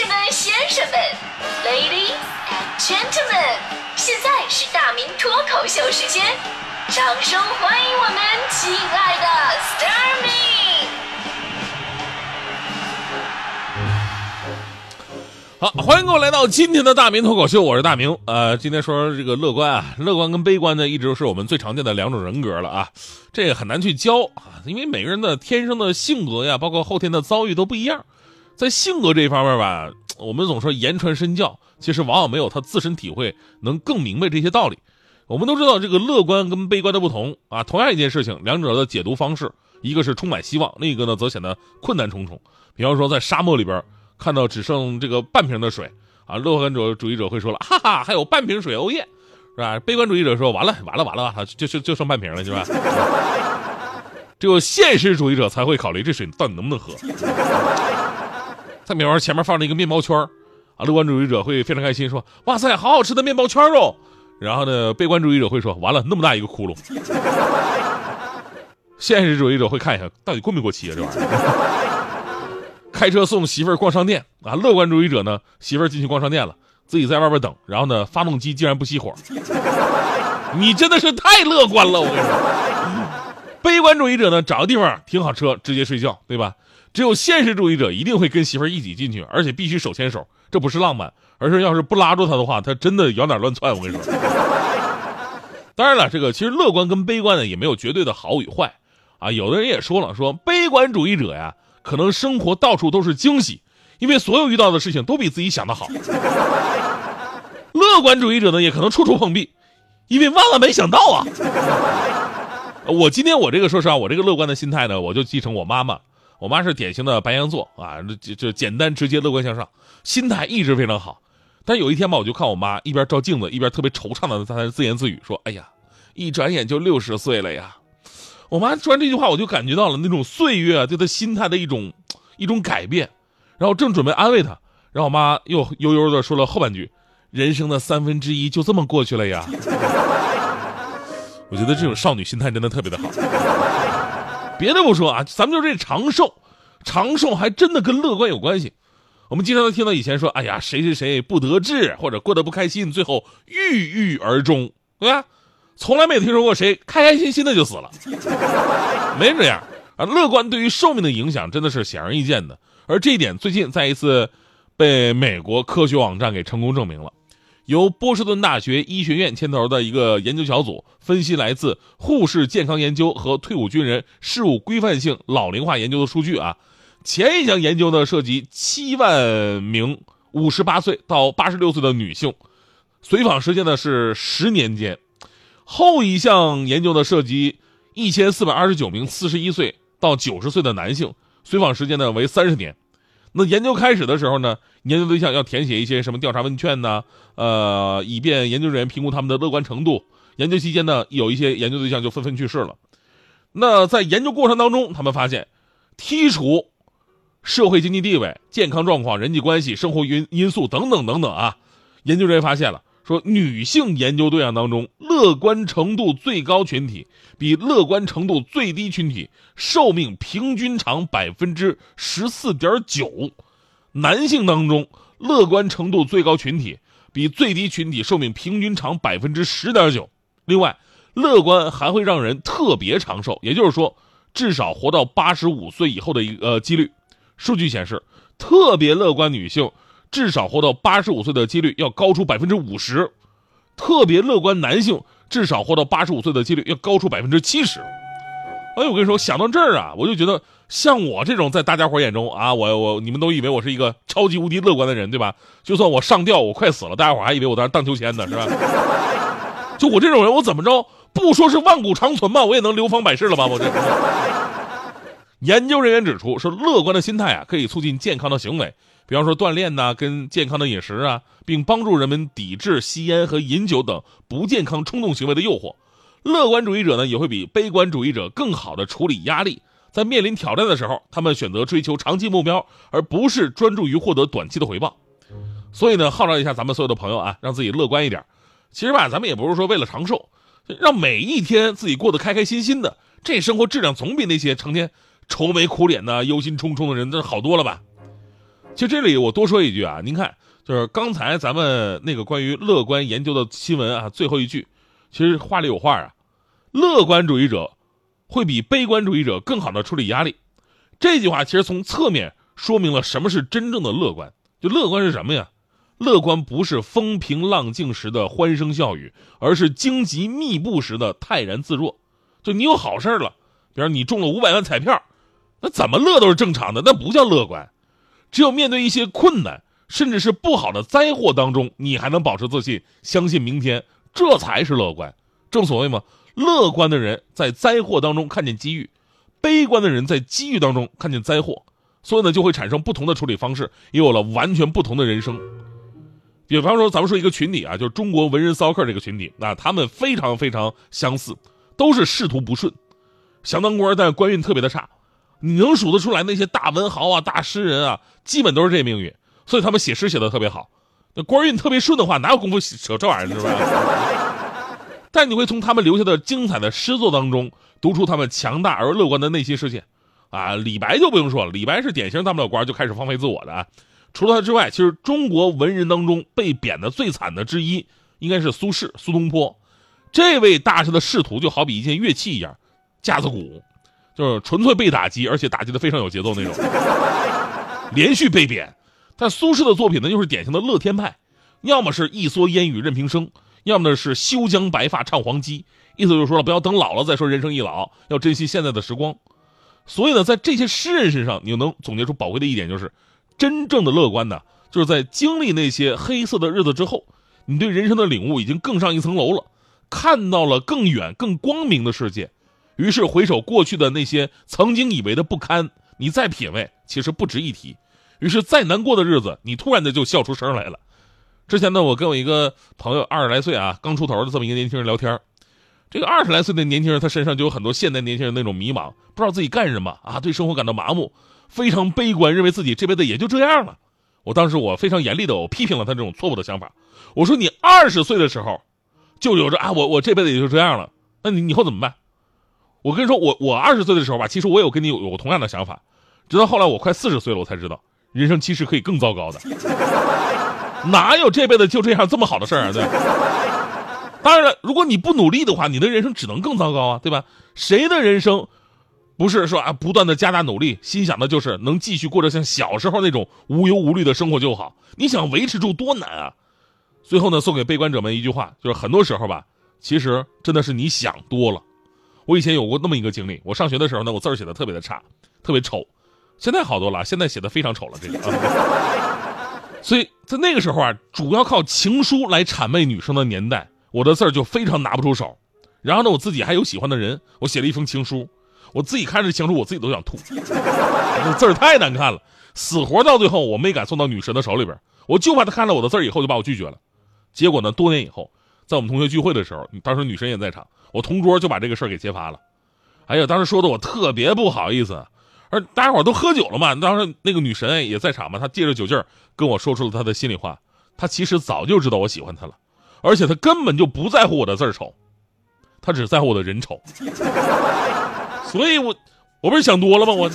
士们、先生们，Ladies and Gentlemen，现在是大明脱口秀时间，掌声欢迎我们亲爱的 s t a r m y 好，欢迎各位来到今天的大明脱口秀，我是大明。呃，今天说这个乐观啊，乐观跟悲观呢，一直是我们最常见的两种人格了啊。这个很难去教啊，因为每个人的天生的性格呀，包括后天的遭遇都不一样。在性格这一方面吧，我们总说言传身教，其实往往没有他自身体会能更明白这些道理。我们都知道这个乐观跟悲观的不同啊，同样一件事情，两者的解读方式，一个是充满希望，另一个呢则显得困难重重。比方说在沙漠里边。看到只剩这个半瓶的水啊，乐观主主义者会说了，哈哈，还有半瓶水，哦耶，是吧？悲观主义者说，完了，完了，完了，就就就剩半瓶了，是吧？只有现实主义者才会考虑这水到底能不能喝。再比方说前面放着一个面包圈啊，乐观主义者会非常开心，说，哇塞，好好吃的面包圈哦。然后呢，悲观主义者会说，完了，那么大一个窟窿。现实主义者会看一下，到底过没过期啊，这玩意儿。开车送媳妇儿逛商店啊，乐观主义者呢，媳妇儿进去逛商店了，自己在外边等，然后呢，发动机竟然不熄火，你真的是太乐观了，我跟你说。悲观主义者呢，找个地方停好车，直接睡觉，对吧？只有现实主义者一定会跟媳妇儿一起进去，而且必须手牵手，这不是浪漫，而是要是不拉住他的话，他真的摇哪乱窜，我跟你说。当然了，这个其实乐观跟悲观呢也没有绝对的好与坏啊，有的人也说了，说悲观主义者呀。可能生活到处都是惊喜，因为所有遇到的事情都比自己想的好。乐观主义者呢，也可能处处碰壁，因为万万没想到啊。我今天我这个说实话，我这个乐观的心态呢，我就继承我妈妈。我妈是典型的白羊座啊，就就简单直接、乐观向上，心态一直非常好。但有一天吧，我就看我妈一边照镜子，一边特别惆怅的在那自言自语说：“哎呀，一转眼就六十岁了呀。”我妈说完这句话，我就感觉到了那种岁月对她心态的一种一种改变，然后正准备安慰她，然后我妈又悠悠的说了后半句：“人生的三分之一就这么过去了呀。” 我觉得这种少女心态真的特别的好。别的不说啊，咱们就这长寿，长寿还真的跟乐观有关系。我们经常都听到以前说：“哎呀，谁谁谁不得志或者过得不开心，最后郁郁而终，对吧？”从来没有听说过谁开开心心的就死了，没这样啊！乐观对于寿命的影响真的是显而易见的，而这一点最近在一次被美国科学网站给成功证明了。由波士顿大学医学院牵头的一个研究小组分析来自护士健康研究和退伍军人事务规范性老龄化研究的数据啊。前一项研究呢涉及七万名五十八岁到八十六岁的女性，随访时间呢是十年间。后一项研究呢，涉及一千四百二十九名四十一岁到九十岁的男性，随访时间呢为三十年。那研究开始的时候呢，研究对象要填写一些什么调查问卷呢？呃，以便研究人员评估他们的乐观程度。研究期间呢，有一些研究对象就纷纷去世了。那在研究过程当中，他们发现，剔除社会经济地位、健康状况、人际关系、生活因因素等等等等啊，研究人员发现了。说女性研究对象当中，乐观程度最高群体比乐观程度最低群体寿命平均长百分之十四点九；男性当中，乐观程度最高群体比最低群体寿命平均长百分之十点九。另外，乐观还会让人特别长寿，也就是说，至少活到八十五岁以后的一个呃几率。数据显示，特别乐观女性。至少活到八十五岁的几率要高出百分之五十，特别乐观男性至少活到八十五岁的几率要高出百分之七十。哎，我跟你说，想到这儿啊，我就觉得像我这种在大家伙眼中啊，我我你们都以为我是一个超级无敌乐观的人，对吧？就算我上吊，我快死了，大家伙还以为我在那荡秋千呢，是吧？就我这种人，我怎么着不说是万古长存吧，我也能流芳百世了吧？我这。研究人员指出，说乐观的心态啊，可以促进健康的行为。比方说锻炼呐，跟健康的饮食啊，并帮助人们抵制吸烟和饮酒等不健康冲动行为的诱惑。乐观主义者呢，也会比悲观主义者更好的处理压力。在面临挑战的时候，他们选择追求长期目标，而不是专注于获得短期的回报。所以呢，号召一下咱们所有的朋友啊，让自己乐观一点。其实吧，咱们也不是说为了长寿，让每一天自己过得开开心心的，这生活质量总比那些成天愁眉苦脸的、忧心忡忡的人那好多了吧。其实这里我多说一句啊，您看，就是刚才咱们那个关于乐观研究的新闻啊，最后一句，其实话里有话啊，乐观主义者会比悲观主义者更好的处理压力。这句话其实从侧面说明了什么是真正的乐观。就乐观是什么呀？乐观不是风平浪静时的欢声笑语，而是荆棘密布时的泰然自若。就你有好事了，比如你中了五百万彩票，那怎么乐都是正常的，那不叫乐观。只有面对一些困难，甚至是不好的灾祸当中，你还能保持自信，相信明天，这才是乐观。正所谓嘛，乐观的人在灾祸当中看见机遇，悲观的人在机遇当中看见灾祸，所以呢，就会产生不同的处理方式，也有了完全不同的人生。比方说，咱们说一个群体啊，就是中国文人骚客这个群体，那他们非常非常相似，都是仕途不顺，想当官，但官运特别的差。你能数得出来那些大文豪啊、大诗人啊，基本都是这命运，所以他们写诗写的特别好。那官运特别顺的话，哪有功夫扯这玩意儿，是吧？但你会从他们留下的精彩的诗作当中，读出他们强大而乐观的内心世界。啊，李白就不用说了，李白是典型当不了官就开始放飞自我的啊。除了他之外，其实中国文人当中被贬的最惨的之一，应该是苏轼、苏东坡。这位大师的仕途就好比一件乐器一样，架子鼓，就是纯粹被打击，而且打击的非常有节奏那种，连续被贬。但苏轼的作品呢，又是典型的乐天派，要么是一蓑烟雨任平生，要么呢是休将白发唱黄鸡。意思就是说了，不要等老了再说人生易老，要珍惜现在的时光。所以呢，在这些诗人身上，你能总结出宝贵的一点就是。真正的乐观呢，就是在经历那些黑色的日子之后，你对人生的领悟已经更上一层楼了，看到了更远、更光明的世界。于是回首过去的那些曾经以为的不堪，你再品味，其实不值一提。于是再难过的日子，你突然的就笑出声来了。之前呢，我跟我一个朋友二十来岁啊，刚出头的这么一个年轻人聊天，这个二十来岁的年轻人，他身上就有很多现代年轻人那种迷茫，不知道自己干什么啊，对生活感到麻木。非常悲观，认为自己这辈子也就这样了。我当时我非常严厉的我批评了他这种错误的想法。我说你二十岁的时候就有着啊，我我这辈子也就这样了，那你以后怎么办？我跟你说，我我二十岁的时候吧，其实我有跟你有有同样的想法，直到后来我快四十岁了，我才知道人生其实可以更糟糕的，哪有这辈子就这样这么好的事儿啊？对。当然了，如果你不努力的话，你的人生只能更糟糕啊，对吧？谁的人生？不是说啊，不断的加大努力，心想的就是能继续过着像小时候那种无忧无虑的生活就好。你想维持住多难啊！最后呢，送给悲观者们一句话，就是很多时候吧，其实真的是你想多了。我以前有过那么一个经历，我上学的时候呢，我字儿写的特别的差，特别丑。现在好多了，现在写的非常丑了，这个。所以在那个时候啊，主要靠情书来谄媚女生的年代，我的字儿就非常拿不出手。然后呢，我自己还有喜欢的人，我写了一封情书。我自己看着情书，我自己都想吐，字儿太难看了，死活到最后我没敢送到女神的手里边，我就怕她看了我的字儿以后就把我拒绝了。结果呢，多年以后，在我们同学聚会的时候，当时女神也在场，我同桌就把这个事儿给揭发了。哎呀，当时说的我特别不好意思，而大家伙都喝酒了嘛，当时那个女神也在场嘛，她借着酒劲儿跟我说出了她的心里话。她其实早就知道我喜欢她了，而且她根本就不在乎我的字丑，她只在乎我的人丑。所以，我我不是想多了吗？我。